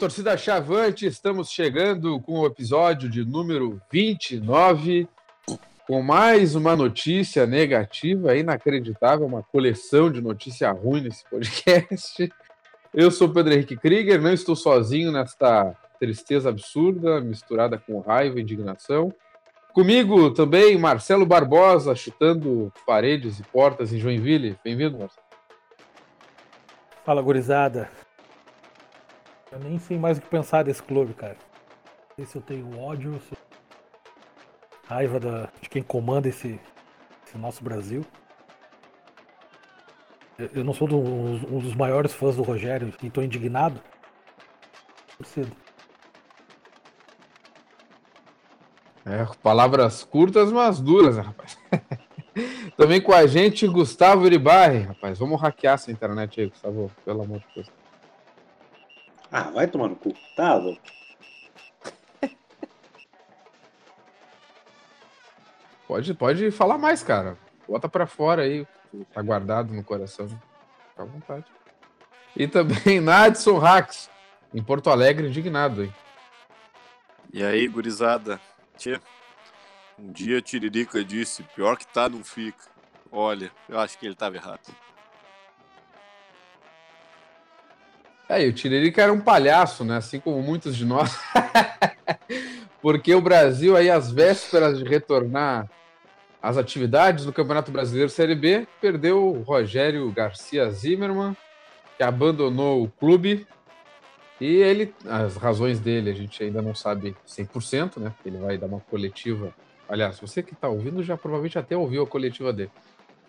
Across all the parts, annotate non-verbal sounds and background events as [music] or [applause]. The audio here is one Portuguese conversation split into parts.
Torcida Chavante, estamos chegando com o episódio de número 29, com mais uma notícia negativa, inacreditável, uma coleção de notícia ruim nesse podcast. Eu sou Pedro Henrique Krieger, não estou sozinho nesta tristeza absurda, misturada com raiva e indignação. Comigo também Marcelo Barbosa, chutando paredes e portas em Joinville. Bem-vindo, Marcelo. Fala, gurizada. Eu nem sei mais o que pensar desse clube, cara. Não sei se eu tenho ódio, se eu... raiva da... de quem comanda esse, esse nosso Brasil. Eu não sou do, um dos maiores fãs do Rogério e estou indignado. Cedo. É, palavras curtas, mas duras, né, rapaz. [laughs] Também com a gente, Gustavo Iribarri. Rapaz, vamos hackear essa internet aí, Gustavo, pelo amor de Deus. Ah, vai tomar no cu. Tá, louco. [laughs] Pode, pode falar mais, cara. Bota pra fora aí. Tá guardado no coração. Fica à vontade. E também [laughs] Nadson Rax, em Porto Alegre, indignado, hein? E aí, gurizada? Tchê, um dia Tiririca disse, pior que tá, não fica. Olha, eu acho que ele tava errado. É, o Tiririca era um palhaço, né? Assim como muitos de nós. [laughs] Porque o Brasil, aí, às vésperas de retornar às atividades do Campeonato Brasileiro Série B, perdeu o Rogério Garcia Zimmermann, que abandonou o clube. E ele, as razões dele, a gente ainda não sabe 100%, né? Ele vai dar uma coletiva. Aliás, você que está ouvindo já provavelmente até ouviu a coletiva dele.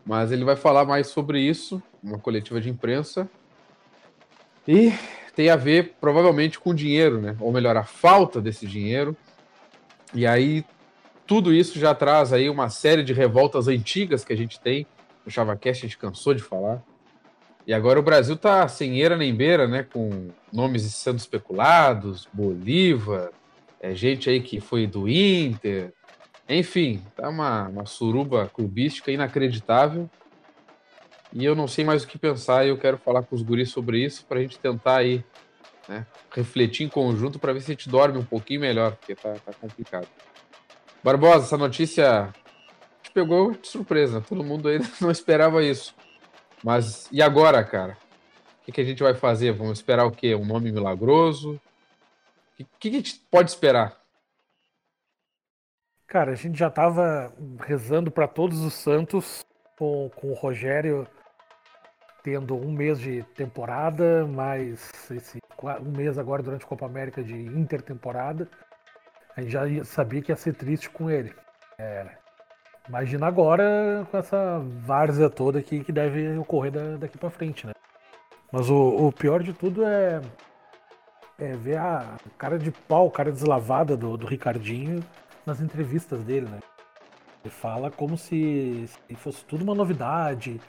Mas ele vai falar mais sobre isso, uma coletiva de imprensa, e tem a ver provavelmente com dinheiro, né? Ou melhor, a falta desse dinheiro. E aí tudo isso já traz aí uma série de revoltas antigas que a gente tem. No ChavaCast a gente cansou de falar. E agora o Brasil tá sem eira nem beira, né? Com nomes sendo especulados, Bolívar, é, gente aí que foi do Inter. Enfim, tá uma, uma suruba clubística inacreditável. E eu não sei mais o que pensar e eu quero falar com os guris sobre isso para a gente tentar aí né, refletir em conjunto para ver se a gente dorme um pouquinho melhor, porque tá, tá complicado. Barbosa, essa notícia te pegou de surpresa, todo mundo aí [laughs] não esperava isso. Mas e agora, cara? O que, que a gente vai fazer? Vamos esperar o quê? Um nome milagroso? O que, que a gente pode esperar? Cara, a gente já estava rezando para todos os santos com, com o Rogério tendo um mês de temporada, mais esse um mês agora durante a Copa América de intertemporada. A gente já sabia que ia ser triste com ele. É, imagina agora com essa várzea toda aqui que deve ocorrer daqui para frente, né? Mas o, o, pior de tudo é, é ver a cara de pau, cara deslavada do, do Ricardinho nas entrevistas dele, né? Ele fala como se, se fosse tudo uma novidade,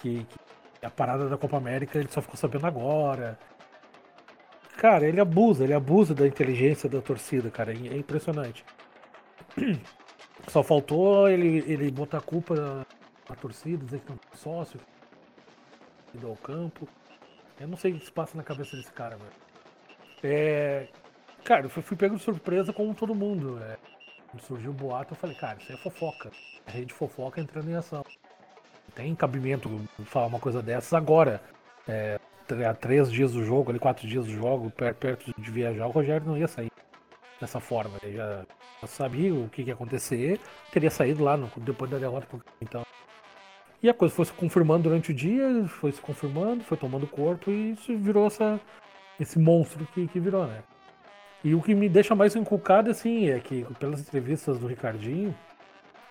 que, que a parada da Copa América ele só ficou sabendo agora. Cara, ele abusa, ele abusa da inteligência da torcida, cara. É impressionante. [clears throat] Só faltou ele, ele botar a culpa na torcida, dizer que não tem sócio, ido ao campo. Eu não sei o que se passa na cabeça desse cara, velho. É. Cara, eu fui pego de surpresa como todo mundo. É, quando surgiu o boato, eu falei, cara, isso é fofoca. A rede fofoca entrando em ação tem cabimento falar uma coisa dessas agora. É, há três dias do jogo, ali, quatro dias do jogo, perto de viajar, o Rogério não ia sair dessa forma. Ele já, já sabia o que ia acontecer, teria saído lá no, depois da derrota. Então. E a coisa foi se confirmando durante o dia, foi se confirmando, foi tomando corpo e isso virou essa, esse monstro que, que virou, né? E o que me deixa mais inculcado, assim, é que pelas entrevistas do Ricardinho,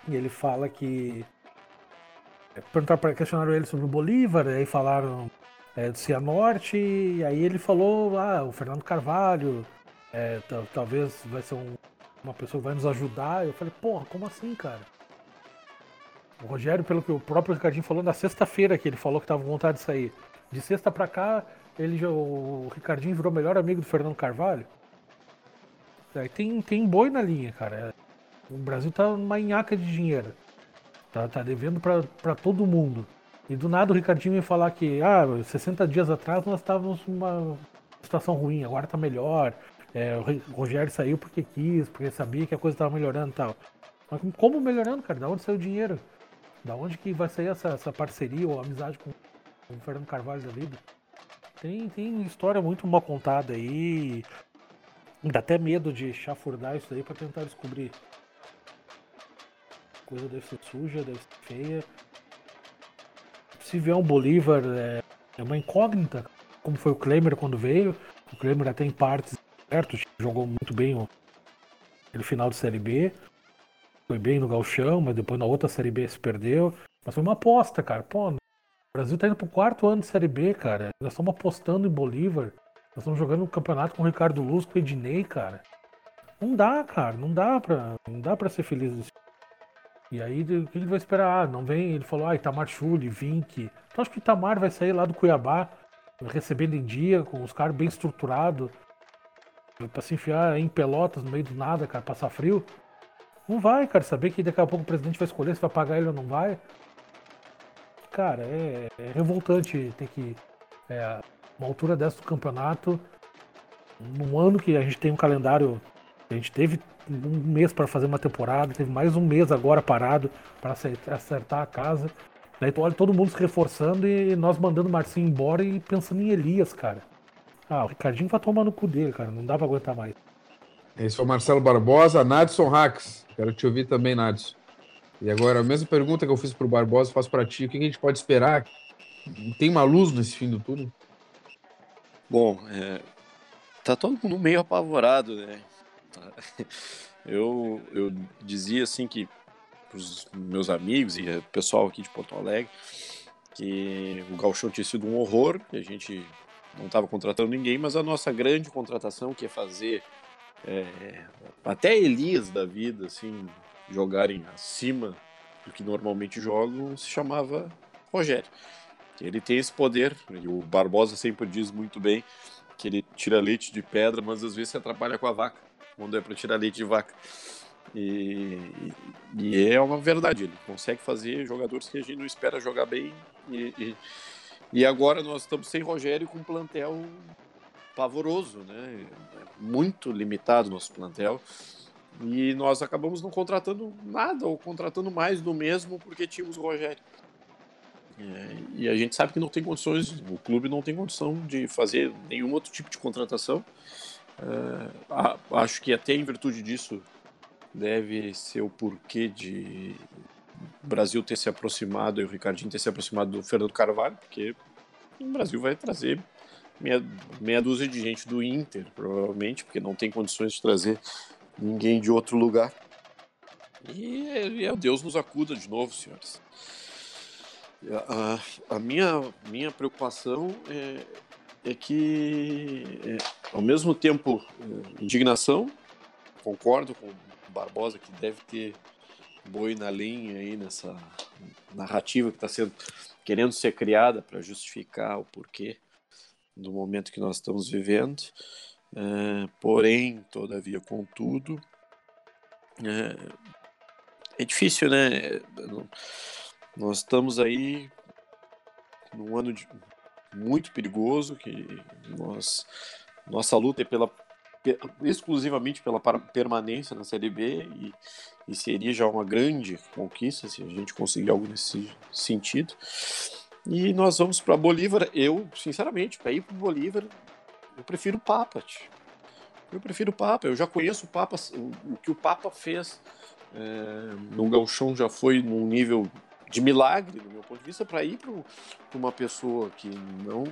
ele fala que perguntaram para questionaram ele sobre o Bolívar, aí falaram é, do Cianorte, e aí ele falou, ah, o Fernando Carvalho, é, talvez vai ser um, uma pessoa que vai nos ajudar. Eu falei, porra, como assim, cara? O Rogério, pelo que o próprio Ricardinho falou, na sexta-feira que ele falou que tava com vontade de sair. De sexta para cá, ele já, o Ricardinho virou melhor amigo do Fernando Carvalho. Aí tem, tem boi na linha, cara. O Brasil tá numa enhaca de dinheiro. Tá, tá devendo para todo mundo. E do nada o Ricardinho ia falar que, ah, 60 dias atrás nós estávamos numa situação ruim, agora tá melhor. É, o Rogério saiu porque quis, porque sabia que a coisa tava melhorando e tal. Mas como melhorando, cara? Da onde saiu o dinheiro? Da onde que vai sair essa, essa parceria ou amizade com, o Fernando Carvalho da vida? Tem, tem história muito mal contada aí. Dá até medo de chafurdar isso aí pra tentar descobrir. Coisa deve ser suja, deve ser feia. Se vier um Bolívar, é, é uma incógnita, como foi o Klemer quando veio. O Klemer até em partes certo, jogou muito bem o aquele final de Série B. Foi bem no Galchão, mas depois na outra Série B se perdeu. Mas foi uma aposta, cara. Pô, o Brasil tá indo pro quarto ano de Série B, cara. Nós estamos apostando em Bolívar. Nós estamos jogando um campeonato com o Ricardo Luz, com o Ednei, cara. Não dá, cara. Não dá pra, não dá pra ser feliz e aí, o que ele vai esperar? Ah, não vem? Ele falou, ah, Itamar Chuli, Vink. Então acho que o Itamar vai sair lá do Cuiabá, recebendo em dia, com os caras bem estruturados, pra se enfiar em pelotas no meio do nada, cara, passar frio. Não vai, cara, saber que daqui a pouco o presidente vai escolher se vai pagar ele ou não vai. Cara, é, é revoltante ter que. É, uma altura dessa do campeonato, num ano que a gente tem um calendário. A gente teve um mês para fazer uma temporada, teve mais um mês agora parado para acertar a casa. Daí tu olha todo mundo se reforçando e nós mandando o Marcinho embora e pensando em Elias, cara. Ah, o Ricardinho vai tomar no cu dele, cara. Não dá pra aguentar mais. Esse é o Marcelo Barbosa, Nadson Hacks. Quero te ouvir também, Nadson. E agora, a mesma pergunta que eu fiz pro Barbosa, faço para ti. O que a gente pode esperar? Tem uma luz nesse fim do túnel? Bom, é, tá todo mundo meio apavorado, né? [laughs] Eu, eu dizia assim que os meus amigos e o pessoal aqui de Porto Alegre que o Galchão tinha sido um horror, que a gente não estava contratando ninguém, mas a nossa grande contratação que é fazer é, até Elias da vida assim jogarem acima do que normalmente jogam se chamava Rogério. Ele tem esse poder, e o Barbosa sempre diz muito bem que ele tira leite de pedra, mas às vezes se atrapalha com a vaca quando é para tirar leite de vaca. E, e, é uma verdade, ele consegue fazer jogadores que a gente não espera jogar bem. E, e, e agora nós estamos sem Rogério com um plantel pavoroso, né? Muito limitado nosso plantel. E nós acabamos não contratando nada, ou contratando mais do mesmo porque tínhamos o Rogério. É, e a gente sabe que não tem condições, o clube não tem condição de fazer nenhum outro tipo de contratação. Uh, acho que até em virtude disso deve ser o porquê de o Brasil ter se aproximado e o Ricardinho ter se aproximado do Fernando Carvalho, porque o Brasil vai trazer meia, meia dúzia de gente do Inter, provavelmente, porque não tem condições de trazer ninguém de outro lugar. E, é, Deus nos acuda de novo, senhores. A, a minha, minha preocupação é, é que, é, ao mesmo tempo, é, indignação, concordo com o Barbosa que deve ter boi na linha aí nessa narrativa que está sendo querendo ser criada para justificar o porquê do momento que nós estamos vivendo. É, porém, todavia, contudo, é, é difícil, né? Nós estamos aí num ano de, muito perigoso, que nós, nossa luta é pela, exclusivamente pela permanência na Série B e, e seria já uma grande conquista se a gente conseguir algo nesse sentido. E nós vamos para Bolívar. Eu, sinceramente, para ir para Bolívar, eu prefiro o Papa. Eu prefiro o Papa. Eu já conheço o Papa, o, o que o Papa fez é, no Galchão já foi num nível de milagre, do meu ponto de vista, para ir para uma pessoa que não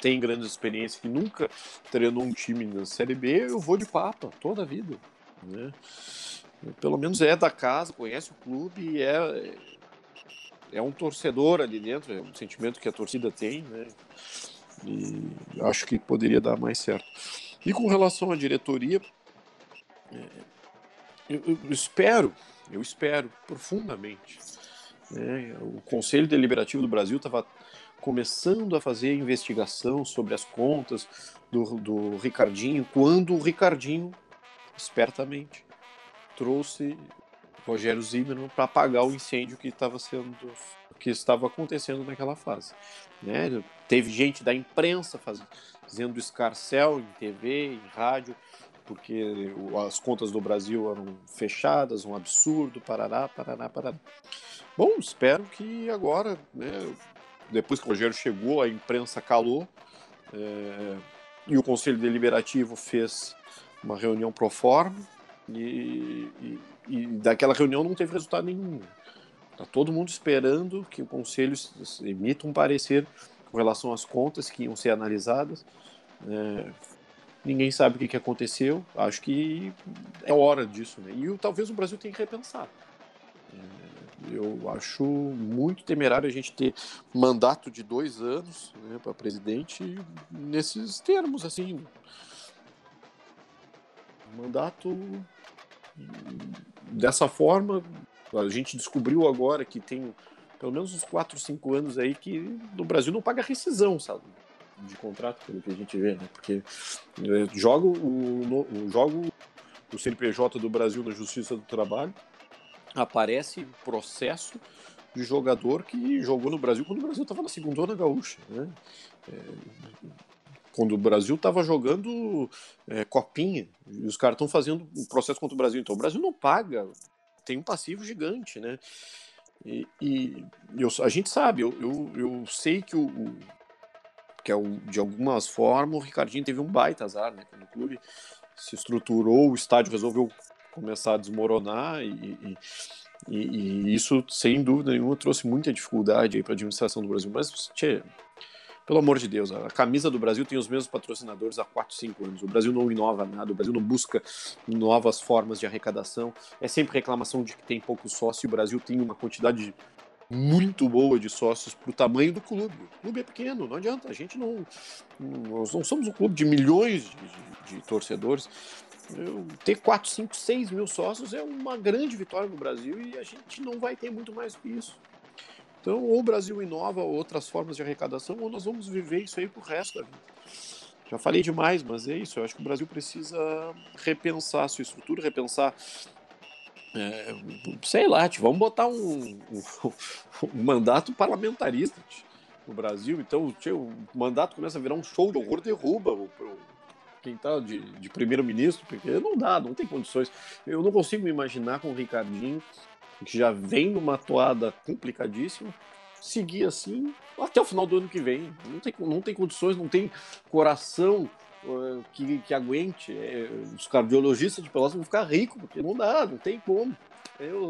tem grande experiência, que nunca treinou um time na Série B, eu vou de papa toda a vida. Né? Pelo menos é da casa, conhece o clube é, é um torcedor ali dentro, é um sentimento que a torcida tem, né? E acho que poderia dar mais certo. E com relação à diretoria, é, eu, eu espero, eu espero profundamente né? O Conselho Deliberativo do Brasil estava começando a fazer investigação sobre as contas do, do Ricardinho, quando o Ricardinho, espertamente, trouxe Rogério Zimmermann para apagar o incêndio que estava sendo que estava acontecendo naquela fase. Né? Teve gente da imprensa fazendo escarcel em TV, em rádio, porque as contas do Brasil eram fechadas, um absurdo, parará, parará, parará. Bom, espero que agora, né, depois que o Rogério chegou, a imprensa calou é, e o Conselho Deliberativo fez uma reunião pro forma e, e, e daquela reunião não teve resultado nenhum. Está todo mundo esperando que o Conselho emita um parecer com relação às contas que iam ser analisadas. É, ninguém sabe o que, que aconteceu. Acho que é hora disso. Né? E talvez o Brasil tenha que repensar. É, eu acho muito temerário a gente ter mandato de dois anos né, para presidente nesses termos assim. Mandato dessa forma, a gente descobriu agora que tem pelo menos uns 4, 5 anos aí que no Brasil não paga rescisão, sabe? De contrato, pelo que a gente vê, né? Porque é, joga o, o, joga o CNPJ do Brasil na Justiça do Trabalho, aparece processo de jogador que jogou no Brasil quando o Brasil estava na segunda gaúcha, né? É, quando o Brasil estava jogando é, copinha e os caras estão fazendo um processo contra o Brasil. Então o Brasil não paga, tem um passivo gigante, né? E, e eu, a gente sabe, eu, eu, eu sei que o, o que é o, de algumas formas o Ricardinho teve um baita azar, né? Quando o clube se estruturou, o estádio resolveu começar a desmoronar e, e, e, e isso, sem dúvida nenhuma, trouxe muita dificuldade para a administração do Brasil. Mas, tchê, pelo amor de Deus, a camisa do Brasil tem os mesmos patrocinadores há 4, 5 anos. O Brasil não inova nada, o Brasil não busca novas formas de arrecadação. É sempre reclamação de que tem pouco sócio. O Brasil tem uma quantidade muito boa de sócios para o tamanho do clube. O clube é pequeno, não adianta. A gente não. Nós não somos um clube de milhões de, de, de torcedores. Eu, ter 4, 5, 6 mil sócios é uma grande vitória no Brasil e a gente não vai ter muito mais que isso. Então, ou o Brasil inova outras formas de arrecadação, ou nós vamos viver isso aí pro resto da vida. Já falei demais, mas é isso. Eu acho que o Brasil precisa repensar sua estrutura, repensar. É, sei lá, tipo, vamos botar um, um, [laughs] um mandato parlamentarista no Brasil. Então, o mandato começa a virar um show de horror, derruba o, quem está de, de primeiro-ministro, porque não dá, não tem condições. Eu não consigo me imaginar com o Ricardinho que já vem numa toada complicadíssima, seguir assim até o final do ano que vem. Não tem, não tem condições, não tem coração uh, que, que aguente. É, os cardiologistas de Pelotas vão ficar ricos, porque não dá, não tem como.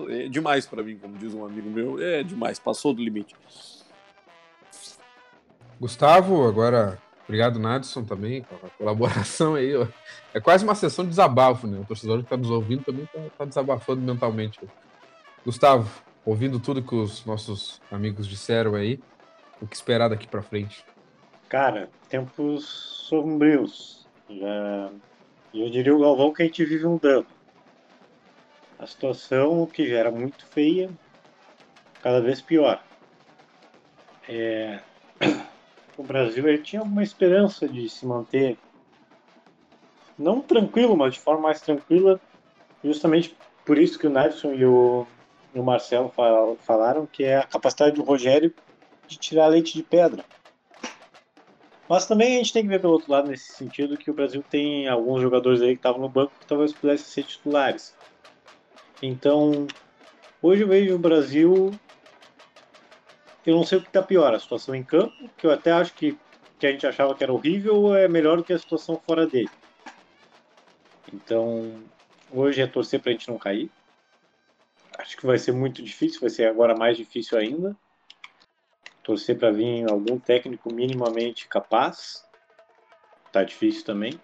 É demais para mim, como diz um amigo meu, é demais, passou do limite. Gustavo, agora, obrigado, Nadson, também, pela colaboração aí. É quase uma sessão de desabafo, né? O torcedor que está nos ouvindo também está tá desabafando mentalmente. Gustavo, ouvindo tudo que os nossos amigos disseram aí, o que esperar daqui para frente? Cara, tempos sombrios. Já... Eu diria o Galvão que a gente vive um drama. A situação que já era muito feia, cada vez pior. É... [clears throat] O Brasil ele tinha uma esperança de se manter não tranquilo, mas de forma mais tranquila, justamente por isso que o Nelson e o e o Marcelo falaram, que é a capacidade do Rogério de tirar leite de pedra. Mas também a gente tem que ver pelo outro lado nesse sentido que o Brasil tem alguns jogadores aí que estavam no banco que talvez pudessem ser titulares. Então, hoje eu vejo o Brasil. Eu não sei o que está pior, a situação em campo, que eu até acho que, que a gente achava que era horrível, é melhor do que a situação fora dele. Então, hoje é torcer para a gente não cair. Acho que vai ser muito difícil, vai ser agora mais difícil ainda. Torcer para vir algum técnico minimamente capaz. Tá difícil também.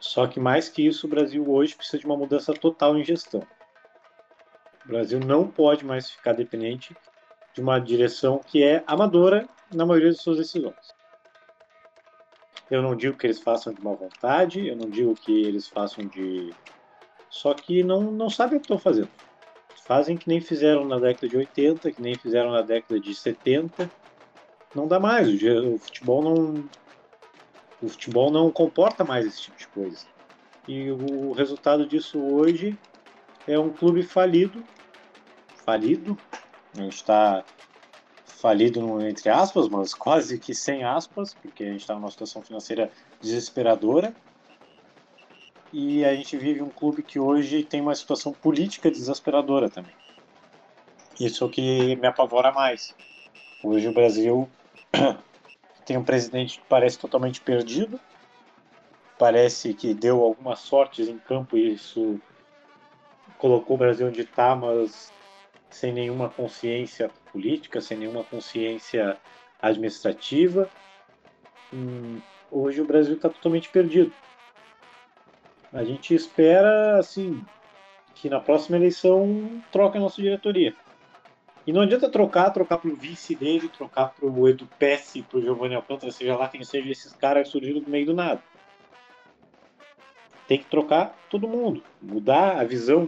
Só que mais que isso, o Brasil hoje precisa de uma mudança total em gestão. O Brasil não pode mais ficar dependente de uma direção que é amadora na maioria de suas decisões. Eu não digo que eles façam de má vontade, eu não digo que eles façam de. Só que não, não sabem o que estão fazendo. Fazem que nem fizeram na década de 80, que nem fizeram na década de 70. Não dá mais. O, futebol não. O futebol não comporta mais esse tipo de coisa. E o resultado disso hoje é um clube falido. Falido. A gente está falido entre aspas, mas quase que sem aspas, porque a gente está numa situação financeira desesperadora. E a gente vive um clube que hoje tem uma situação política desesperadora também. Isso é o que me apavora mais. Hoje o Brasil [clears throat] tem um presidente que parece totalmente perdido, parece que deu algumas sortes em campo e isso colocou o Brasil onde está, mas sem nenhuma consciência política, sem nenhuma consciência administrativa. Hum, hoje o Brasil está totalmente perdido. A gente espera, assim, que na próxima eleição troque a nossa diretoria. E não adianta trocar, trocar para o vice dele, trocar para o Edu Pesce, para o Giovanni Alcântara, seja lá quem seja esses caras surgiram do meio do nada. Tem que trocar todo mundo, mudar a visão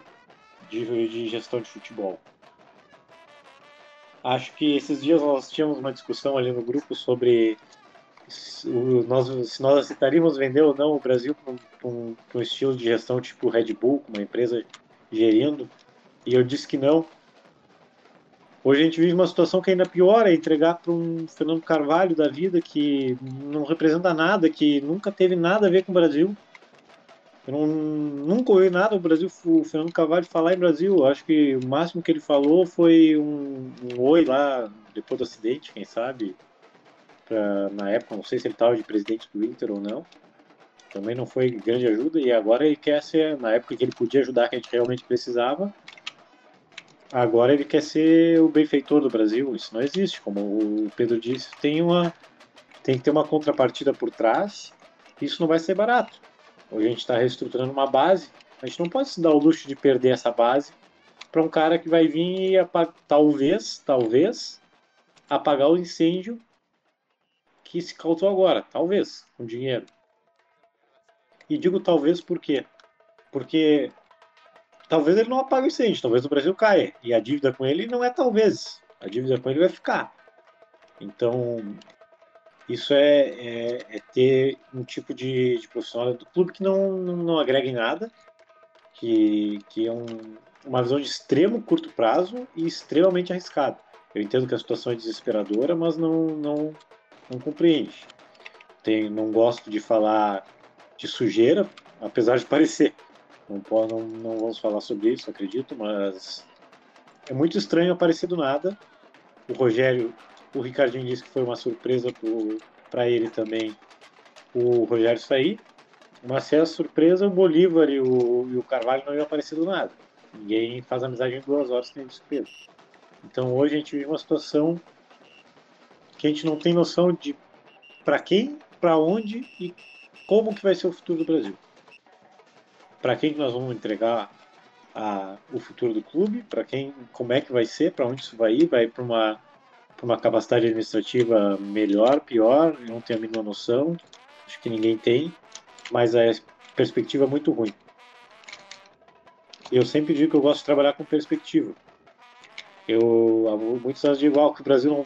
de, de gestão de futebol. Acho que esses dias nós tínhamos uma discussão ali no grupo sobre se nós, se nós aceitaríamos vender ou não o Brasil para um, um, estilo de gestão tipo Red Bull, uma empresa gerindo, e eu disse que não. Hoje a gente vive uma situação que ainda pior, é entregar para um Fernando Carvalho da vida que não representa nada, que nunca teve nada a ver com o Brasil, eu não, nunca ouvi nada o Brasil, o Fernando Carvalho falar em Brasil. Acho que o máximo que ele falou foi um, um oi lá depois do acidente, quem sabe. Pra, na época, não sei se ele estava de presidente do Inter ou não. Também não foi grande ajuda. E agora ele quer ser, na época que ele podia ajudar, que a gente realmente precisava. Agora ele quer ser o benfeitor do Brasil. Isso não existe. Como o Pedro disse, tem, uma, tem que ter uma contrapartida por trás. Isso não vai ser barato Hoje a gente está reestruturando uma base. A gente não pode se dar o luxo de perder essa base para um cara que vai vir e talvez, talvez, apagar o incêndio que se causou agora. Talvez, com dinheiro. E digo talvez por quê? Porque talvez ele não apague o incêndio, talvez o Brasil caia. E a dívida com ele não é talvez. A dívida com ele vai ficar. Então, isso é, é, é ter um tipo de, de, profissional do clube que não, não, não agrega em nada, que, que é um, uma visão de extremo curto prazo e extremamente arriscado. Eu entendo que a situação é desesperadora, mas não, não, não compreende. Tem, não gosto de falar de sujeira, apesar de parecer. Não, não, não vamos falar sobre isso, acredito, mas é muito estranho aparecer do nada. O Rogério o Ricardinho disse que foi uma surpresa para ele também o Rogério sair. Mas se é surpresa, o Bolívar e o, e o Carvalho não iam aparecer do nada. Ninguém faz amizade em duas horas sem despesa. Então hoje a gente vive uma situação que a gente não tem noção de para quem, para onde e como que vai ser o futuro do Brasil. Para quem que nós vamos entregar a, o futuro do clube, para quem, como é que vai ser, para onde isso vai ir, vai para uma uma capacidade administrativa melhor, pior, eu não tenho a mínima noção, acho que ninguém tem, mas a perspectiva é muito ruim. Eu sempre digo que eu gosto de trabalhar com perspectiva. Eu muitos anos digo igual que o Brasil não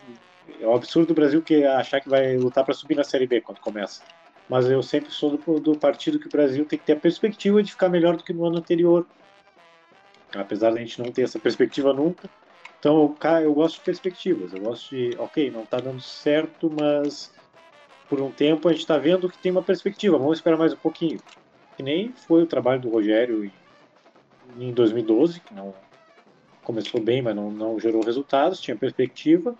é um absurdo o Brasil que achar que vai lutar para subir na Série B quando começa. Mas eu sempre sou do, do partido que o Brasil tem que ter a perspectiva de ficar melhor do que no ano anterior. Apesar de a gente não ter essa perspectiva nunca, então, cara, eu gosto de perspectivas. Eu gosto de, ok, não está dando certo, mas por um tempo a gente está vendo que tem uma perspectiva. Vamos esperar mais um pouquinho. Que nem foi o trabalho do Rogério em 2012, que não começou bem, mas não, não gerou resultados, tinha perspectiva,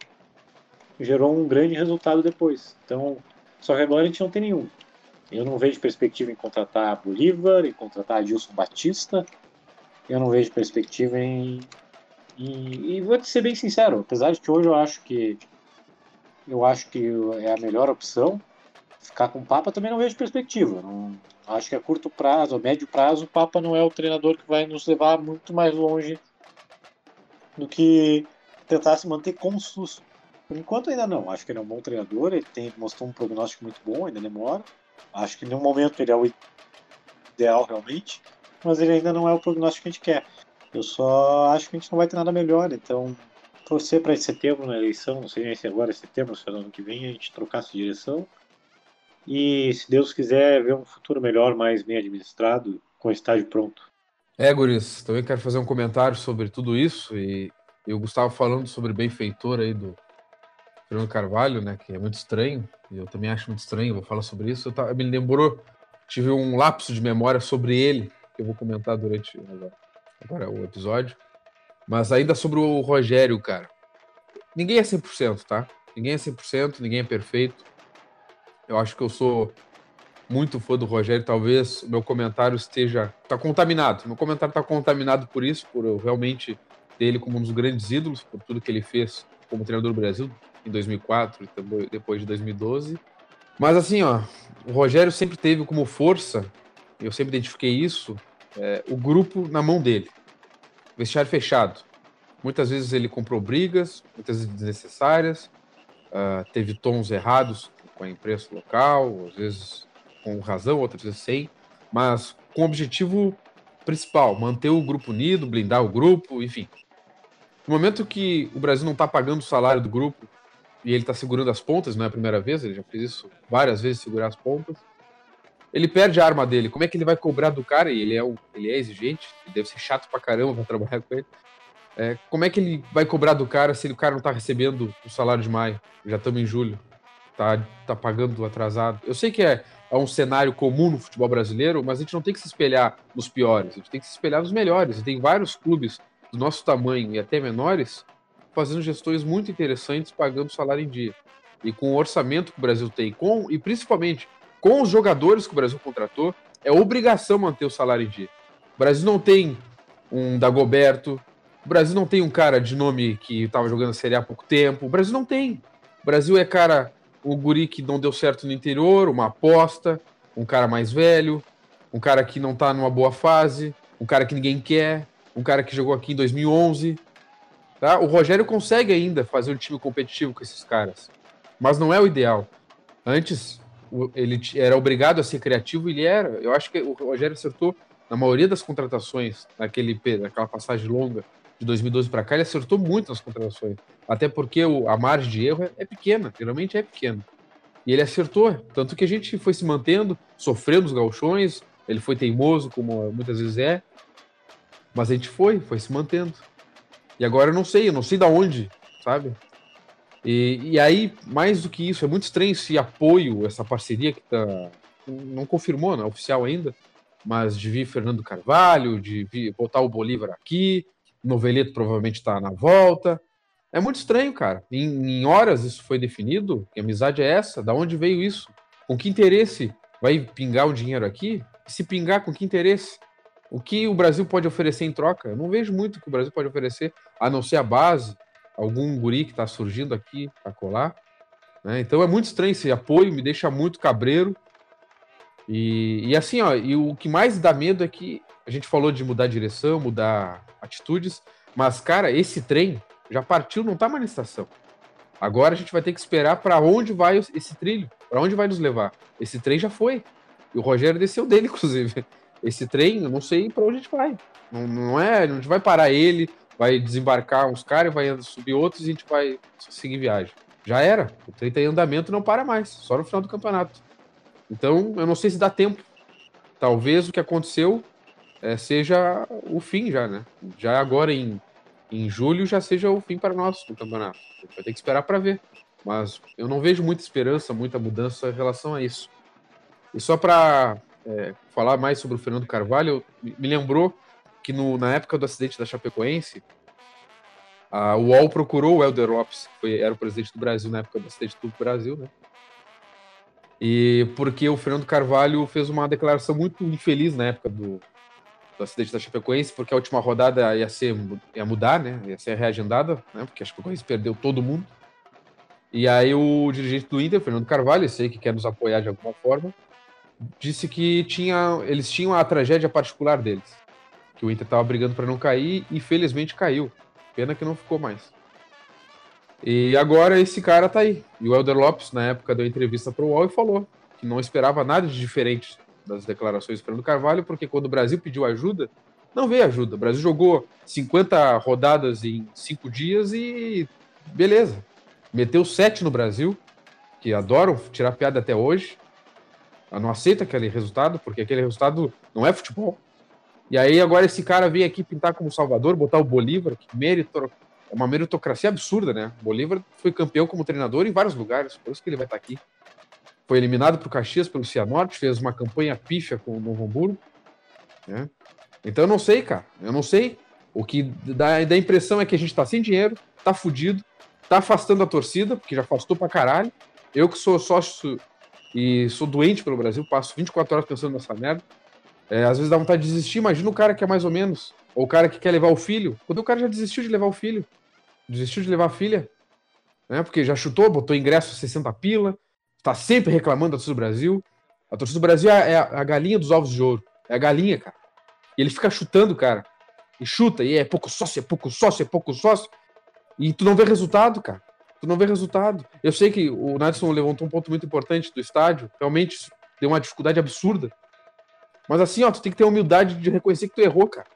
gerou um grande resultado depois. Então, só que agora a gente não tem nenhum. Eu não vejo perspectiva em contratar Bolívar, em contratar Adilson Batista. Eu não vejo perspectiva em e, e, vou te ser bem sincero, apesar de que hoje eu acho que eu acho que é a melhor opção, ficar com o Papa também não vejo perspectiva. Não, acho que a curto prazo, a médio prazo, o Papa não é o treinador que vai nos levar muito mais longe do que tentar se manter como SUS. Por enquanto ainda não. Acho que ele é um bom treinador, ele tem, mostrou um prognóstico muito bom, ainda demora. Acho que no momento ele é o ideal realmente, mas ele ainda não é o prognóstico que a gente quer. Eu só acho que a gente não vai ter nada melhor, então torcer para setembro na eleição, não sei se agora é setembro, se é ano que vem, a gente trocasse de direção. E se Deus quiser ver um futuro melhor, mais bem administrado, com o estádio pronto. É, Guris, também quero fazer um comentário sobre tudo isso e eu Gustavo falando sobre benfeitor aí do Fernando Carvalho, né, que é muito estranho, e eu também acho muito estranho, vou falar sobre isso. Eu tava, me lembrou, tive um lapso de memória sobre ele, que eu vou comentar durante agora, o episódio. Mas ainda sobre o Rogério, cara. Ninguém é 100%, tá? Ninguém é 100%, ninguém é perfeito. Eu acho que eu sou muito fã do Rogério, talvez meu comentário esteja tá contaminado. Meu comentário está contaminado por isso, por eu realmente ter ele como um dos grandes ídolos, por tudo que ele fez como treinador do Brasil em 2004 e depois de 2012. Mas assim, ó, o Rogério sempre teve como força, eu sempre identifiquei isso, é, o grupo na mão dele. Vestiário fechado. Muitas vezes ele comprou brigas, muitas vezes desnecessárias, uh, teve tons errados com a imprensa local, às vezes com razão, outras vezes sem, mas com o objetivo principal, manter o grupo unido, blindar o grupo, enfim. No momento que o Brasil não está pagando o salário do grupo e ele está segurando as pontas, não é a primeira vez, ele já fez isso várias vezes, segurar as pontas, ele perde a arma dele. Como é que ele vai cobrar do cara? E ele é, ele é exigente, deve ser chato pra caramba pra trabalhar com ele. É, como é que ele vai cobrar do cara se o cara não tá recebendo o salário de maio? Já estamos em julho. Tá, tá pagando atrasado. Eu sei que é, é um cenário comum no futebol brasileiro, mas a gente não tem que se espelhar nos piores, a gente tem que se espelhar nos melhores. E tem vários clubes do nosso tamanho e até menores fazendo gestões muito interessantes, pagando salário em dia. E com o orçamento que o Brasil tem, com e principalmente com os jogadores que o Brasil contratou, é obrigação manter o salário em dia. O Brasil não tem um Dagoberto, o Brasil não tem um cara de nome que estava jogando a Série A há pouco tempo, o Brasil não tem. O Brasil é cara o guri que não deu certo no interior, uma aposta, um cara mais velho, um cara que não tá numa boa fase, um cara que ninguém quer, um cara que jogou aqui em 2011. Tá? O Rogério consegue ainda fazer um time competitivo com esses caras, mas não é o ideal. Antes, ele era obrigado a ser criativo e ele era. Eu acho que o Rogério acertou na maioria das contratações, naquele, naquela passagem longa de 2012 para cá, ele acertou muito nas contratações. Até porque o, a margem de erro é, é, pequena, geralmente é pequena. E ele acertou, tanto que a gente foi se mantendo, sofrendo os galchões, ele foi teimoso, como muitas vezes é, mas a gente foi, foi se mantendo. E agora eu não sei, eu não sei da onde, sabe? E, e aí, mais do que isso, é muito estranho esse apoio, essa parceria que tá. Não confirmou, não é oficial ainda, mas de vir Fernando Carvalho, de vir, botar o Bolívar aqui, Noveleto provavelmente está na volta. É muito estranho, cara. Em, em, horas isso foi definido. Que amizade é essa? Da onde veio isso? Com que interesse vai pingar o dinheiro aqui? se pingar, com que interesse? O que o Brasil pode oferecer em troca? Eu não vejo muito o que o Brasil pode oferecer, a não ser a base, algum guri que está surgindo aqui para colar. Né? Então é muito estranho esse apoio, me deixa muito cabreiro. E, e assim, ó, e o que mais dá medo é que a gente falou de mudar direção, mudar atitudes, mas, cara, esse trem já partiu, não tá mais na estação. Agora a gente vai ter que esperar para onde vai esse trilho, para onde vai nos levar. Esse trem já foi. E o Rogério desceu dele, [laughs] inclusive. Esse trem, eu não sei para onde a gente vai. Não, não é, a gente vai parar ele, vai desembarcar uns caras, vai subir outros e a gente vai seguir viagem. Já era. O trem tá em andamento não para mais, só no final do campeonato. Então, eu não sei se dá tempo. Talvez o que aconteceu é, seja o fim já, né? Já agora em, em julho já seja o fim para nós do campeonato. Vai ter que esperar para ver. Mas eu não vejo muita esperança, muita mudança em relação a isso. E só para é, falar mais sobre o Fernando Carvalho, me lembrou que no, na época do acidente da Chapecoense, a UOL procurou o Helder Lopes, que foi, era o presidente do Brasil na época do acidente do Brasil, né? E porque o Fernando Carvalho fez uma declaração muito infeliz na época do, do acidente da Chapecoense, porque a última rodada ia ser ia mudar, né? Ia ser reagendada, né? Porque a Chapecoense perdeu todo mundo. E aí o dirigente do Inter, Fernando Carvalho, sei que quer nos apoiar de alguma forma, disse que tinha, eles tinham a tragédia particular deles, que o Inter estava brigando para não cair e felizmente caiu. Pena que não ficou mais. E agora esse cara tá aí. E o Elder Lopes, na época, deu entrevista para o UOL e falou que não esperava nada de diferente das declarações do Fernando Carvalho, porque quando o Brasil pediu ajuda, não veio ajuda. O Brasil jogou 50 rodadas em 5 dias e beleza. Meteu 7 no Brasil, que adoram tirar piada até hoje. Não aceita aquele resultado, porque aquele resultado não é futebol. E aí agora esse cara vem aqui pintar como Salvador, botar o Bolívar, que mérito, é uma meritocracia absurda, né? O Bolívar foi campeão como treinador em vários lugares, por isso que ele vai estar aqui. Foi eliminado para o Caxias pelo Cianorte, fez uma campanha pífia com o Novo Hamburgo. Né? Então eu não sei, cara. Eu não sei. O que dá, dá a impressão é que a gente tá sem dinheiro, tá fudido, tá afastando a torcida, porque já afastou pra caralho. Eu que sou sócio e sou doente pelo Brasil, passo 24 horas pensando nessa merda. É, às vezes dá vontade de desistir. Imagina o cara que é mais ou menos. Ou o cara que quer levar o filho. Quando o cara já desistiu de levar o filho. Desistiu de levar a filha. Né? Porque já chutou, botou ingresso 60 pila. Tá sempre reclamando da torcida do Brasil. A torcida do Brasil é a, é a galinha dos ovos de ouro. É a galinha, cara. E ele fica chutando, cara. E chuta, e é pouco sócio, é pouco sócio, é pouco sócio. E tu não vê resultado, cara. Tu não vê resultado. Eu sei que o Nadson levantou um ponto muito importante do estádio. Realmente deu uma dificuldade absurda. Mas assim, ó, tu tem que ter a humildade de reconhecer que tu errou, cara.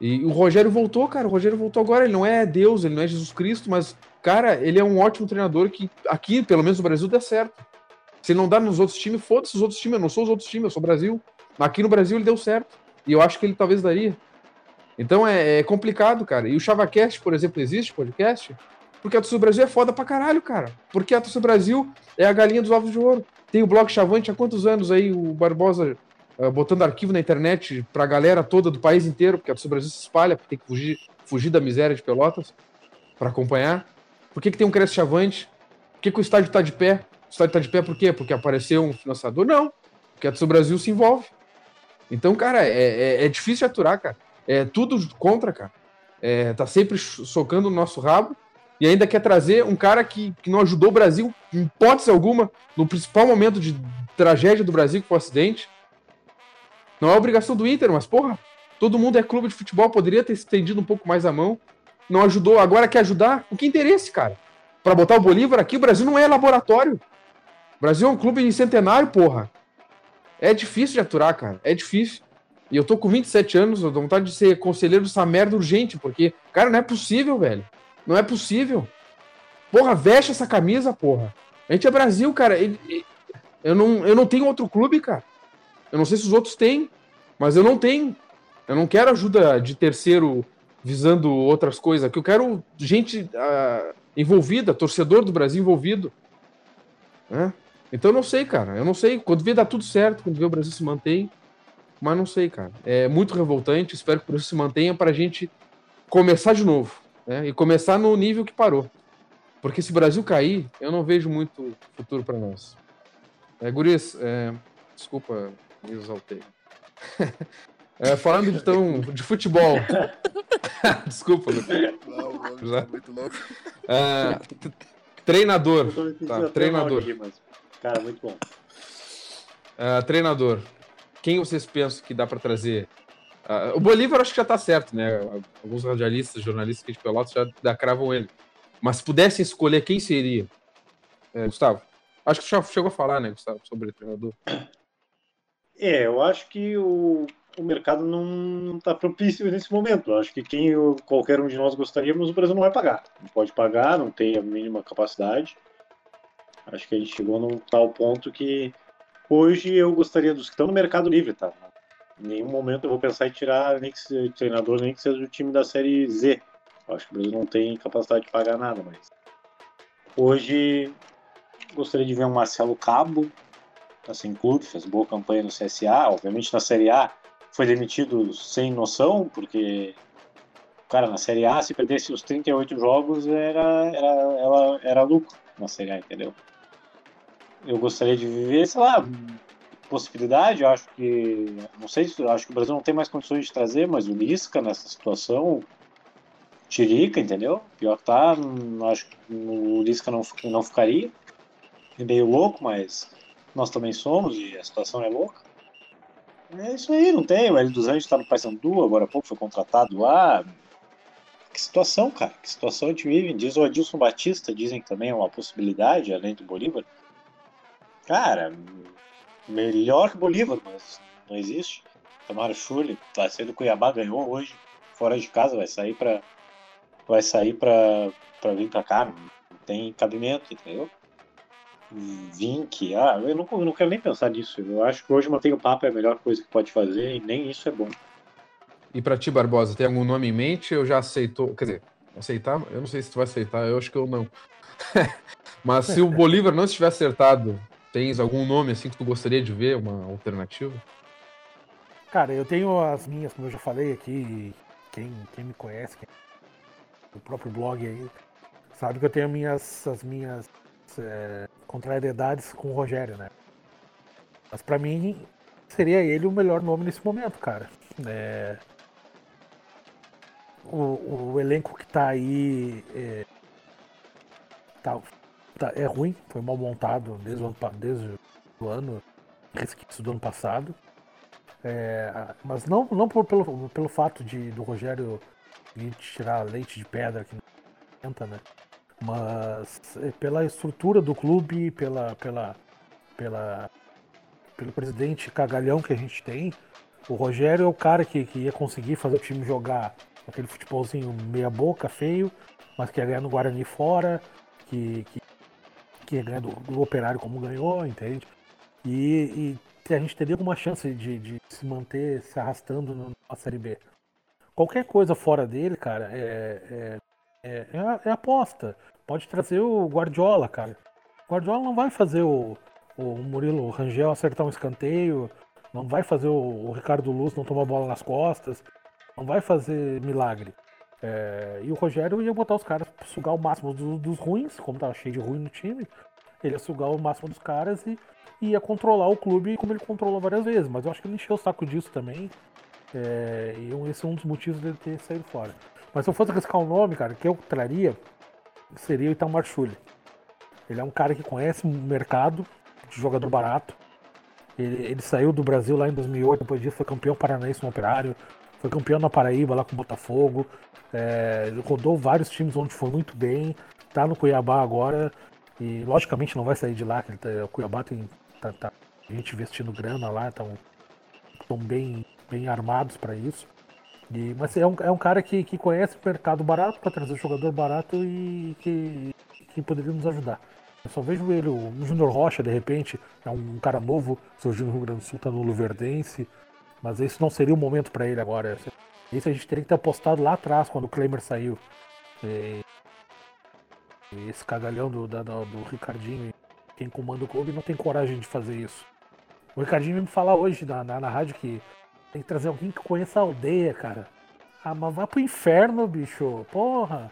E o Rogério voltou, cara. O Rogério voltou agora. Ele não é Deus, ele não é Jesus Cristo, mas, cara, ele é um ótimo treinador que aqui, pelo menos no Brasil, dá certo. Se ele não dá nos outros times, foda-se os outros times. Eu não sou os outros times, eu sou o Brasil. Aqui no Brasil ele deu certo. E eu acho que ele talvez daria. Então é, é complicado, cara. E o ChavaCast, por exemplo, existe podcast? Porque a do Brasil é foda pra caralho, cara. Porque a do Brasil é a galinha dos ovos de ouro. Tem o blog Chavante há quantos anos aí, o Barbosa uh, botando arquivo na internet pra galera toda do país inteiro, porque a do Brasil se espalha, porque tem que fugir, fugir da miséria de Pelotas para acompanhar. Por que, que tem um Cresce Chavante? Por que, que o estádio tá de pé? O estádio tá de pé por quê? Porque apareceu um financiador? Não. Porque a do Brasil se envolve. Então, cara, é, é, é difícil aturar, cara. É tudo contra, cara. É, tá sempre socando o nosso rabo e ainda quer trazer um cara que, que não ajudou o Brasil, em hipótese alguma, no principal momento de tragédia do Brasil, que foi o acidente. Não é obrigação do Inter, mas, porra, todo mundo é clube de futebol, poderia ter estendido um pouco mais a mão. Não ajudou, agora quer ajudar? O que interesse, cara? Para botar o Bolívar aqui, o Brasil não é laboratório. O Brasil é um clube centenário, porra. É difícil de aturar, cara. É difícil. E eu tô com 27 anos, eu tô vontade de ser conselheiro dessa merda urgente, porque, cara, não é possível, velho. Não é possível. Porra, veste essa camisa, porra. A gente é Brasil, cara. Eu não, eu não tenho outro clube, cara. Eu não sei se os outros têm, mas eu não tenho. Eu não quero ajuda de terceiro visando outras coisas aqui. Eu quero gente uh, envolvida, torcedor do Brasil envolvido. Né? Então eu não sei, cara. Eu não sei. Quando vê dar tudo certo, quando vê o Brasil se mantém. Mas não sei, cara. É muito revoltante. Espero que o Brasil se mantenha para a gente começar de novo. Né? E começar no nível que parou. Porque se o Brasil cair, eu não vejo muito futuro para nós. É, Guris, é... desculpa, me exaltei. [laughs] É, falando então de futebol. [laughs] Desculpa, Lucas. Não, mano, [laughs] Já. muito louco. É, treinador. Tá, treinador. Aqui, mas... Cara, muito bom. Uh, treinador, quem vocês pensam que dá para trazer? Uh, o Bolívar acho que já tá certo, né? Alguns radialistas, jornalistas que de Pelotas já, cravam ele. Mas se pudessem escolher quem seria? É, Gustavo, acho que já chegou a falar, né, Gustavo, sobre o treinador. É, eu acho que o, o mercado não está propício nesse momento. Eu acho que quem eu, qualquer um de nós gostaríamos, o Brasil não vai pagar. Não pode pagar, não tem a mínima capacidade. Acho que a gente chegou num tal ponto que hoje eu gostaria dos que estão no mercado livre, tá? Em nenhum momento eu vou pensar em tirar nem que seja treinador, nem que seja do time da série Z. Acho que o Brasil não tem capacidade de pagar nada, mas hoje gostaria de ver um Marcelo Cabo, tá sem clube, fez boa campanha no CSA, obviamente na Série A foi demitido sem noção, porque cara, na Série A se perdesse os 38 jogos era era era, era lucro na Série A, entendeu? eu gostaria de viver, sei lá, possibilidade, acho que, não sei, acho que o Brasil não tem mais condições de trazer, mas o Lisca nessa situação, Tirica, entendeu? Pior que tá, acho que o Lisca não, não ficaria. É meio louco, mas nós também somos e a situação é louca. É isso aí, não tem. O L dos Anjos tá no Paysandu, agora há pouco foi contratado lá. Que situação, cara. Que situação a gente vive. Diz o Adilson Batista, dizem que também é uma possibilidade, além do Bolívar. Cara, melhor que Bolívar, mas não existe. Tamara Schulli, vai sair do Cuiabá, ganhou hoje, fora de casa, vai sair para vai sair para vir para cá, não tem cabimento, entendeu? Vink, ah, eu não, eu não quero nem pensar nisso. Eu acho que hoje manter o papo é a melhor coisa que pode fazer e nem isso é bom. E para ti, Barbosa, tem algum nome em mente ou já aceitou? Quer dizer, aceitar? Eu não sei se tu vai aceitar, eu acho que eu não. [laughs] Mas se o Bolívar não estiver acertado, tens algum nome assim que tu gostaria de ver, uma alternativa? Cara, eu tenho as minhas, como eu já falei aqui, quem, quem me conhece, quem, o próprio blog aí, sabe que eu tenho minhas, as minhas é, contrariedades com o Rogério, né? Mas para mim seria ele o melhor nome nesse momento, cara. É, o, o, elenco que tá aí é, tá, tá, é ruim, foi mal montado desde o ano, desde o ano resquício do ano passado. É, mas não, não por, pelo, pelo fato de do Rogério vir tirar leite de pedra aqui na né? mas é pela estrutura do clube, pela, pela, pela, pelo presidente cagalhão que a gente tem, o Rogério é o cara que, que ia conseguir fazer o time jogar aquele futebolzinho meia boca, feio, mas que ia ganhar no Guarani fora, que, que, que ia ganhar do, do operário como ganhou, entende? E, e a gente teria alguma chance de, de se manter se arrastando na Série B. Qualquer coisa fora dele, cara, é, é é, é, é, aposta. Pode trazer o Guardiola, cara. O Guardiola não vai fazer o, o Murilo Rangel acertar um escanteio, não vai fazer o, o Ricardo Luz não tomar bola nas costas, não vai fazer milagre. É, e o Rogério ia botar os caras sugar o máximo do, dos ruins, como tava cheio de ruim no time, ele ia sugar o máximo dos caras e, e ia controlar o clube como ele controlou várias vezes. Mas eu acho que ele encheu o saco disso também. É, e esse é um dos motivos dele ter saído fora. Mas se eu fosse arriscar um nome, cara, que eu traria, seria o Itamar Schulli. Ele é um cara que conhece o mercado de jogador barato. Ele, ele, saiu do Brasil lá em 2008, depois disso foi campeão paranaense no Operário, foi campeão na Paraíba lá com o Botafogo, é, rodou vários times onde foi muito bem, tá no Cuiabá agora e logicamente não vai sair de lá, que tá, o Cuiabá tem tá, tá, gente investindo grana lá, estão bem, bem armados para isso. E, mas é um, é um cara que, que conhece o mercado barato para trazer jogador barato e que, que poderia nos ajudar. Eu só vejo ele, o Júnior Rocha, de repente, é um cara novo, surgiu no Rio Grande do Sul, tá no Luverdense, mas esse não seria o momento para ele agora. Isso a gente teria que ter apostado lá atrás, quando o Klemer saiu. E, esse cagalhão do, da, do Ricardinho, quem comanda o clube, não tem coragem de fazer isso. O Ricardinho me falar hoje na, na, na rádio que tem que trazer alguém que conheça a aldeia, cara. Ah, mas vá pro inferno, bicho. Porra.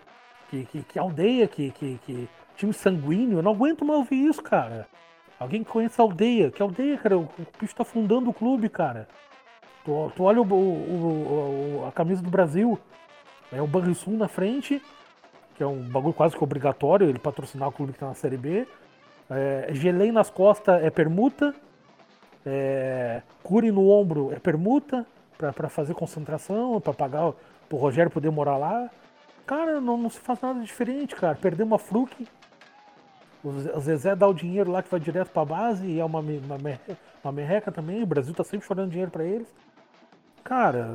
Que, que, que aldeia, que, que, que time sanguíneo. Eu não aguento mais ouvir isso, cara. Alguém que conheça a aldeia. Que aldeia, cara? O, o bicho tá fundando o clube, cara. Tu, tu olha o, o, o, a camisa do Brasil. É o Banrisul na frente, que é um bagulho quase que obrigatório ele patrocinar o clube que tá na Série B. É, gelei nas costas é permuta. É, cure no ombro é permuta para fazer concentração, para pagar o Rogério poder morar lá. Cara, não, não se faz nada diferente, cara. Perder uma Fruc, o Zezé dá o dinheiro lá que vai direto para a base e é uma, uma, uma merreca também. O Brasil tá sempre chorando dinheiro para eles. Cara,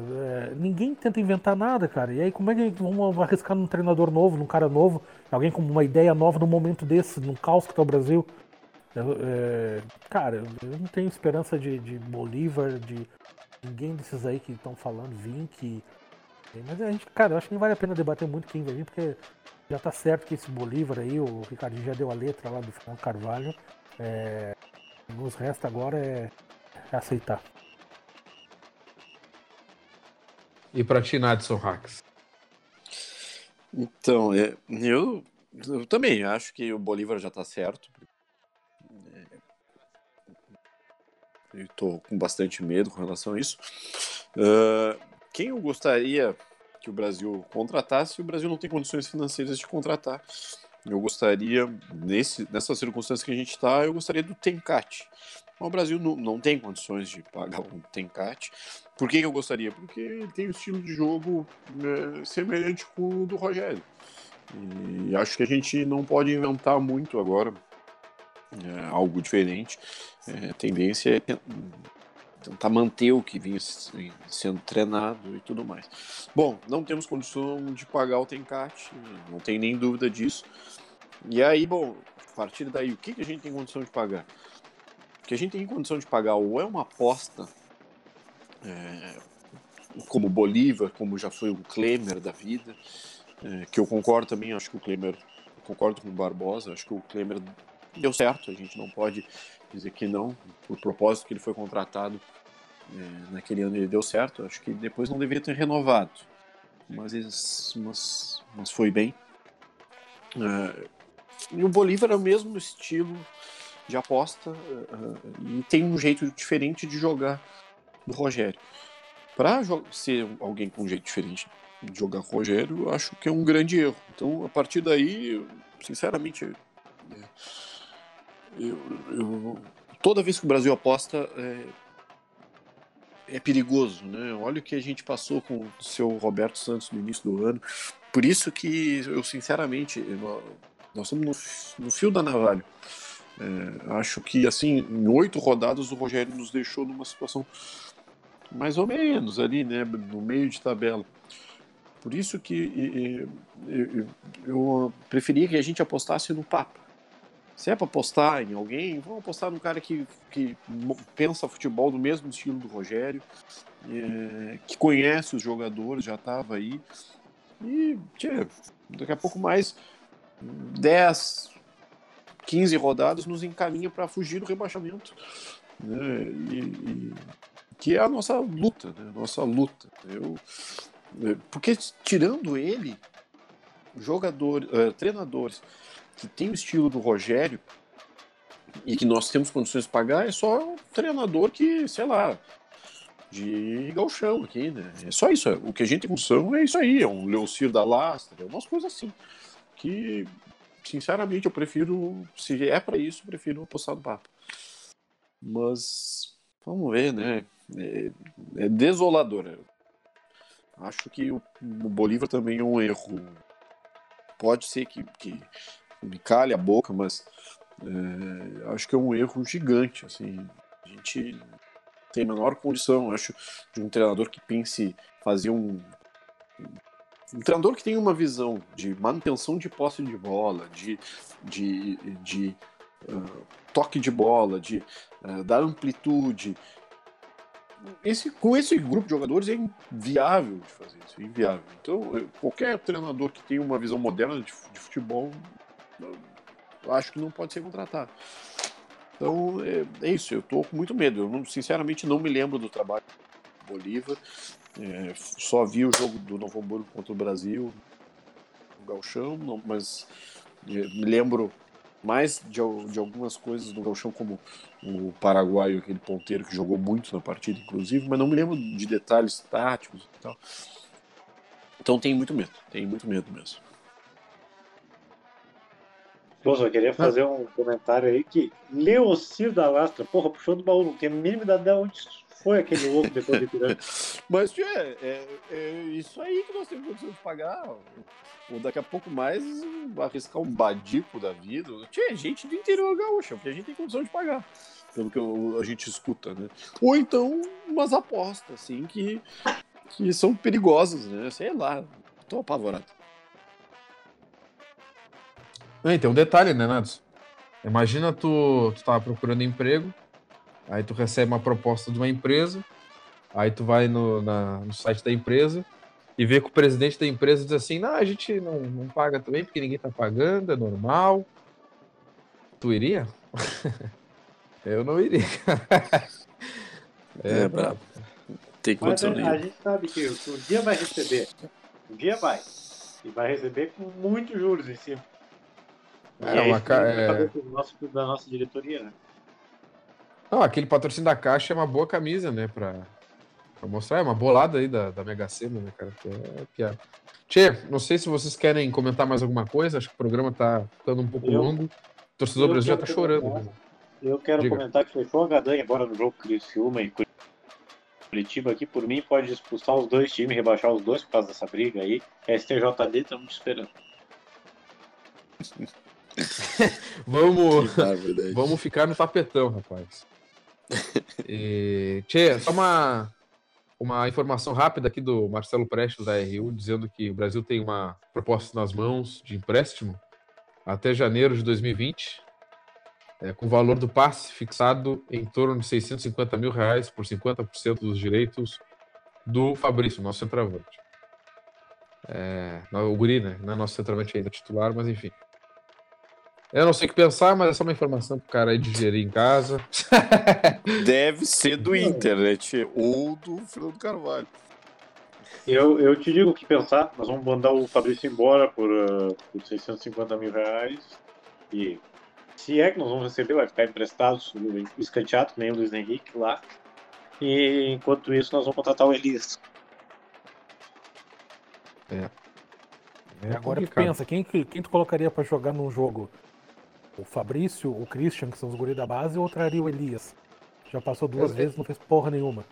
é, ninguém tenta inventar nada, cara. E aí, como é que vamos arriscar num treinador novo, num cara novo, alguém com uma ideia nova num momento desse, num caos que tá o Brasil? É, cara, eu não tenho esperança de, de Bolívar, de ninguém desses aí que estão falando, Vink. Mas a gente, cara, eu acho que não vale a pena debater muito quem vai vir, porque já tá certo que esse Bolívar aí, o Ricardinho já deu a letra lá do Fernando Carvalho. É, nos resta agora é, é aceitar. E para ti, Nadson Hacks? Então, é, eu, eu também acho que o Bolívar já está certo. estou com bastante medo com relação a isso. Uh, quem eu gostaria que o Brasil contratasse, o Brasil não tem condições financeiras de contratar. Eu gostaria, nesse, nessa circunstância que a gente está, eu gostaria do Tencate. O Brasil não, não tem condições de pagar um Tencate. Por que, que eu gostaria? Porque ele tem um estilo de jogo é, semelhante com o do Rogério. E acho que a gente não pode inventar muito agora é, algo diferente. É, a tendência é tentar manter o que vinha sendo treinado e tudo mais. Bom, não temos condição de pagar o Tencate, não tem nem dúvida disso. E aí, bom, partir daí, o que, que a gente tem condição de pagar? Que a gente tem condição de pagar ou é uma aposta, é, como Bolívar, como já foi o Klemer da vida, é, que eu concordo também, acho que o Klemer, concordo com o Barbosa, acho que o Klemer deu certo, a gente não pode dizer que não, por propósito que ele foi contratado é, naquele ano ele deu certo, acho que depois não deveria ter renovado, mas, mas, mas foi bem. É, e o Bolívar é o mesmo estilo de aposta uh, e tem um jeito diferente de jogar do Rogério. Para ser alguém com um jeito diferente de jogar com o Rogério, eu acho que é um grande erro. Então, a partir daí, sinceramente, é, eu, eu, toda vez que o Brasil aposta é, é, perigoso, né? Olha o que a gente passou com o seu Roberto Santos no início do ano. Por isso que eu, sinceramente, eu, nós estamos no, no fio da navalha. É, acho que, assim, em oito rodadas o Rogério nos deixou numa situação mais ou menos ali, né, no meio de tabela. Por isso que eu preferia que a gente apostasse no Papa. Se é para apostar em alguém, vamos apostar num cara que, que pensa futebol do mesmo estilo do Rogério, é, que conhece os jogadores, já estava aí. E, tchê, daqui a pouco mais 10, 15 rodadas nos encaminha para fugir do rebaixamento. Né? E, e, que é a nossa luta, né? nossa luta. Eu, é, porque tirando ele, jogador, uh, treinadores que tem o estilo do Rogério e que nós temos condições de pagar, é só um treinador que, sei lá, de galchão aqui, né? É só isso. O que a gente tem condição é isso aí, é um Leocir da Lastra, é umas coisas assim que, sinceramente, eu prefiro, se é para isso, eu prefiro apostar no Papa. Mas, vamos ver, né? É, é desolador. Acho que o, o Bolívar também é um erro. Pode ser que, que me calhe a boca, mas é, acho que é um erro gigante. Assim, a gente tem a menor condição, acho, de um treinador que pense fazer um um treinador que tem uma visão de manutenção de posse de bola, de, de, de uh, toque de bola, de uh, dar amplitude. Esse, com esse grupo de jogadores é inviável de fazer isso, é inviável. Então, qualquer treinador que tenha uma visão moderna de, de futebol, acho que não pode ser contratado. Então, é, é isso, eu estou com muito medo. Eu, não, sinceramente, não me lembro do trabalho do Bolívar. É, só vi o jogo do Novo Hamburgo contra o Brasil no Galchão, não, mas me lembro mais de, de algumas coisas do Galchão, como o paraguaio, aquele ponteiro que jogou muito na partida, inclusive, mas não me lembro de detalhes táticos e tal. Então tem muito medo, tem muito medo mesmo. Poxa, eu queria fazer um comentário aí que Leocir da Lastra, porra, puxou do baú, não tem a mínima ideia de onde foi aquele louco depois de Ipiranga. [laughs] Mas, tio, é, é, é, isso aí que nós temos condição de pagar. Ou daqui a pouco mais arriscar um badico da vida. Tio, é gente do interior gaúcho, porque a gente tem condição de pagar. Pelo que a gente escuta, né? Ou então umas apostas, assim, que, que são perigosas, né? Sei lá. Tô apavorado. É, tem um detalhe, né, Nados? Imagina tu, tu tava procurando emprego, Aí tu recebe uma proposta de uma empresa, aí tu vai no, na, no site da empresa e vê que o presidente da empresa diz assim, não, a gente não, não paga também porque ninguém tá pagando, é normal. Tu iria? [laughs] Eu não iria. é, é brabo. Tem condição Mas a, a gente sabe que um dia vai receber. Um dia vai. E vai receber com muitos juros em cima. É, é uma, é... Da nossa diretoria, né? Não, aquele patrocínio da Caixa é uma boa camisa, né? Pra, pra mostrar. É uma bolada aí da, da Mega Sena, né, cara? É piada. Tchê, não sei se vocês querem comentar mais alguma coisa. Acho que o programa tá ficando um pouco eu, longo. O torcedor do Brasil já tá chorando. Né? Eu quero Diga. comentar que fechou a gadanha agora no jogo Criciúma e Curitiba aqui. Por mim, pode expulsar os dois times, rebaixar os dois por causa dessa briga aí. STJD, estamos esperando. [laughs] vamos, vamos ficar no tapetão, rapaz. E, tchê, só uma, uma informação rápida aqui do Marcelo Prestes, da RU, dizendo que o Brasil tem uma proposta nas mãos de empréstimo até janeiro de 2020. é, com o valor do passe fixado em torno de 650 mil reais por 50% dos direitos do Fabrício, nosso centroavante. É, o Guri, né? Não é nosso centroavante ainda titular, mas enfim. Eu não sei o que pensar, mas é só uma informação pro cara aí digerir em casa. [laughs] Deve ser do Internet ou do Fernando Carvalho. Eu, eu te digo o que pensar. Nós vamos mandar o Fabrício embora por, uh, por 650 mil reais. E se é que nós vamos receber, vai ficar emprestado, escanteado, nem o Luiz Henrique lá. E enquanto isso, nós vamos contratar o Elias. É. é Agora tu pensa, quem, quem tu colocaria para jogar num jogo? O Fabrício, o Christian, que são os guris da base, ou traria o Elias? Já passou duas é, vezes, não fez porra nenhuma.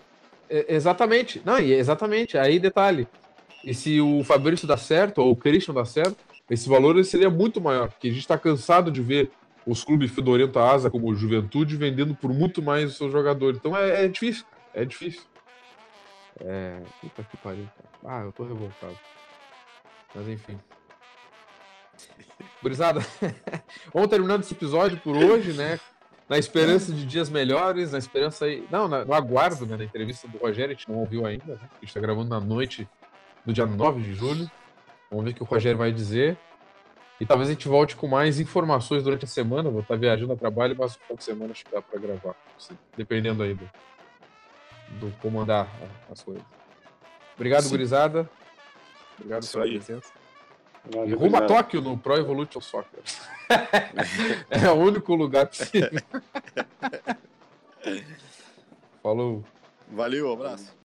É, exatamente. Não, exatamente. Aí detalhe. E se o Fabrício dá certo, ou o Christian dá certo, esse valor seria muito maior, porque a gente está cansado de ver os clubes fedorento asa, como o Juventude, vendendo por muito mais os seus jogadores. Então é, é difícil, é difícil. É. Puta que pariu, cara. Ah, eu tô revoltado. Mas enfim. Gurizada, [laughs] vamos terminando esse episódio por hoje, né? Na esperança de dias melhores, na esperança aí. Não, no aguardo, né? Na entrevista do Rogério, a gente não ouviu ainda, né? A gente tá gravando na noite do dia 9 de julho. Vamos ver o que o Rogério vai dizer. E talvez a gente volte com mais informações durante a semana. Vou estar viajando a trabalho, mas no final de semana acho que dá para gravar. Dependendo aí do, do comandar as coisas. Obrigado, Sim. gurizada. Obrigado Isso pela aí. presença. E rumo a Tóquio no Pro Evolution Soccer. [laughs] é o único lugar possível. [laughs] Falou. Valeu, abraço.